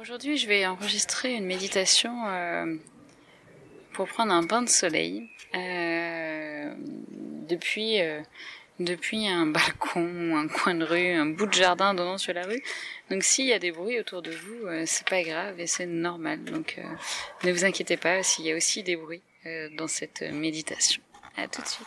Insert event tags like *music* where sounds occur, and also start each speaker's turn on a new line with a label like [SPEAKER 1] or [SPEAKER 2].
[SPEAKER 1] aujourd'hui, je vais enregistrer une méditation euh, pour prendre un bain de soleil euh, depuis euh, depuis un *laughs* balcon, un coin de rue, un bout de jardin donnant sur la rue. Donc s'il y a des bruits autour de vous, euh, c'est pas grave et c'est normal. Donc euh, ne vous inquiétez pas s'il y a aussi des bruits euh, dans cette méditation. À tout de suite.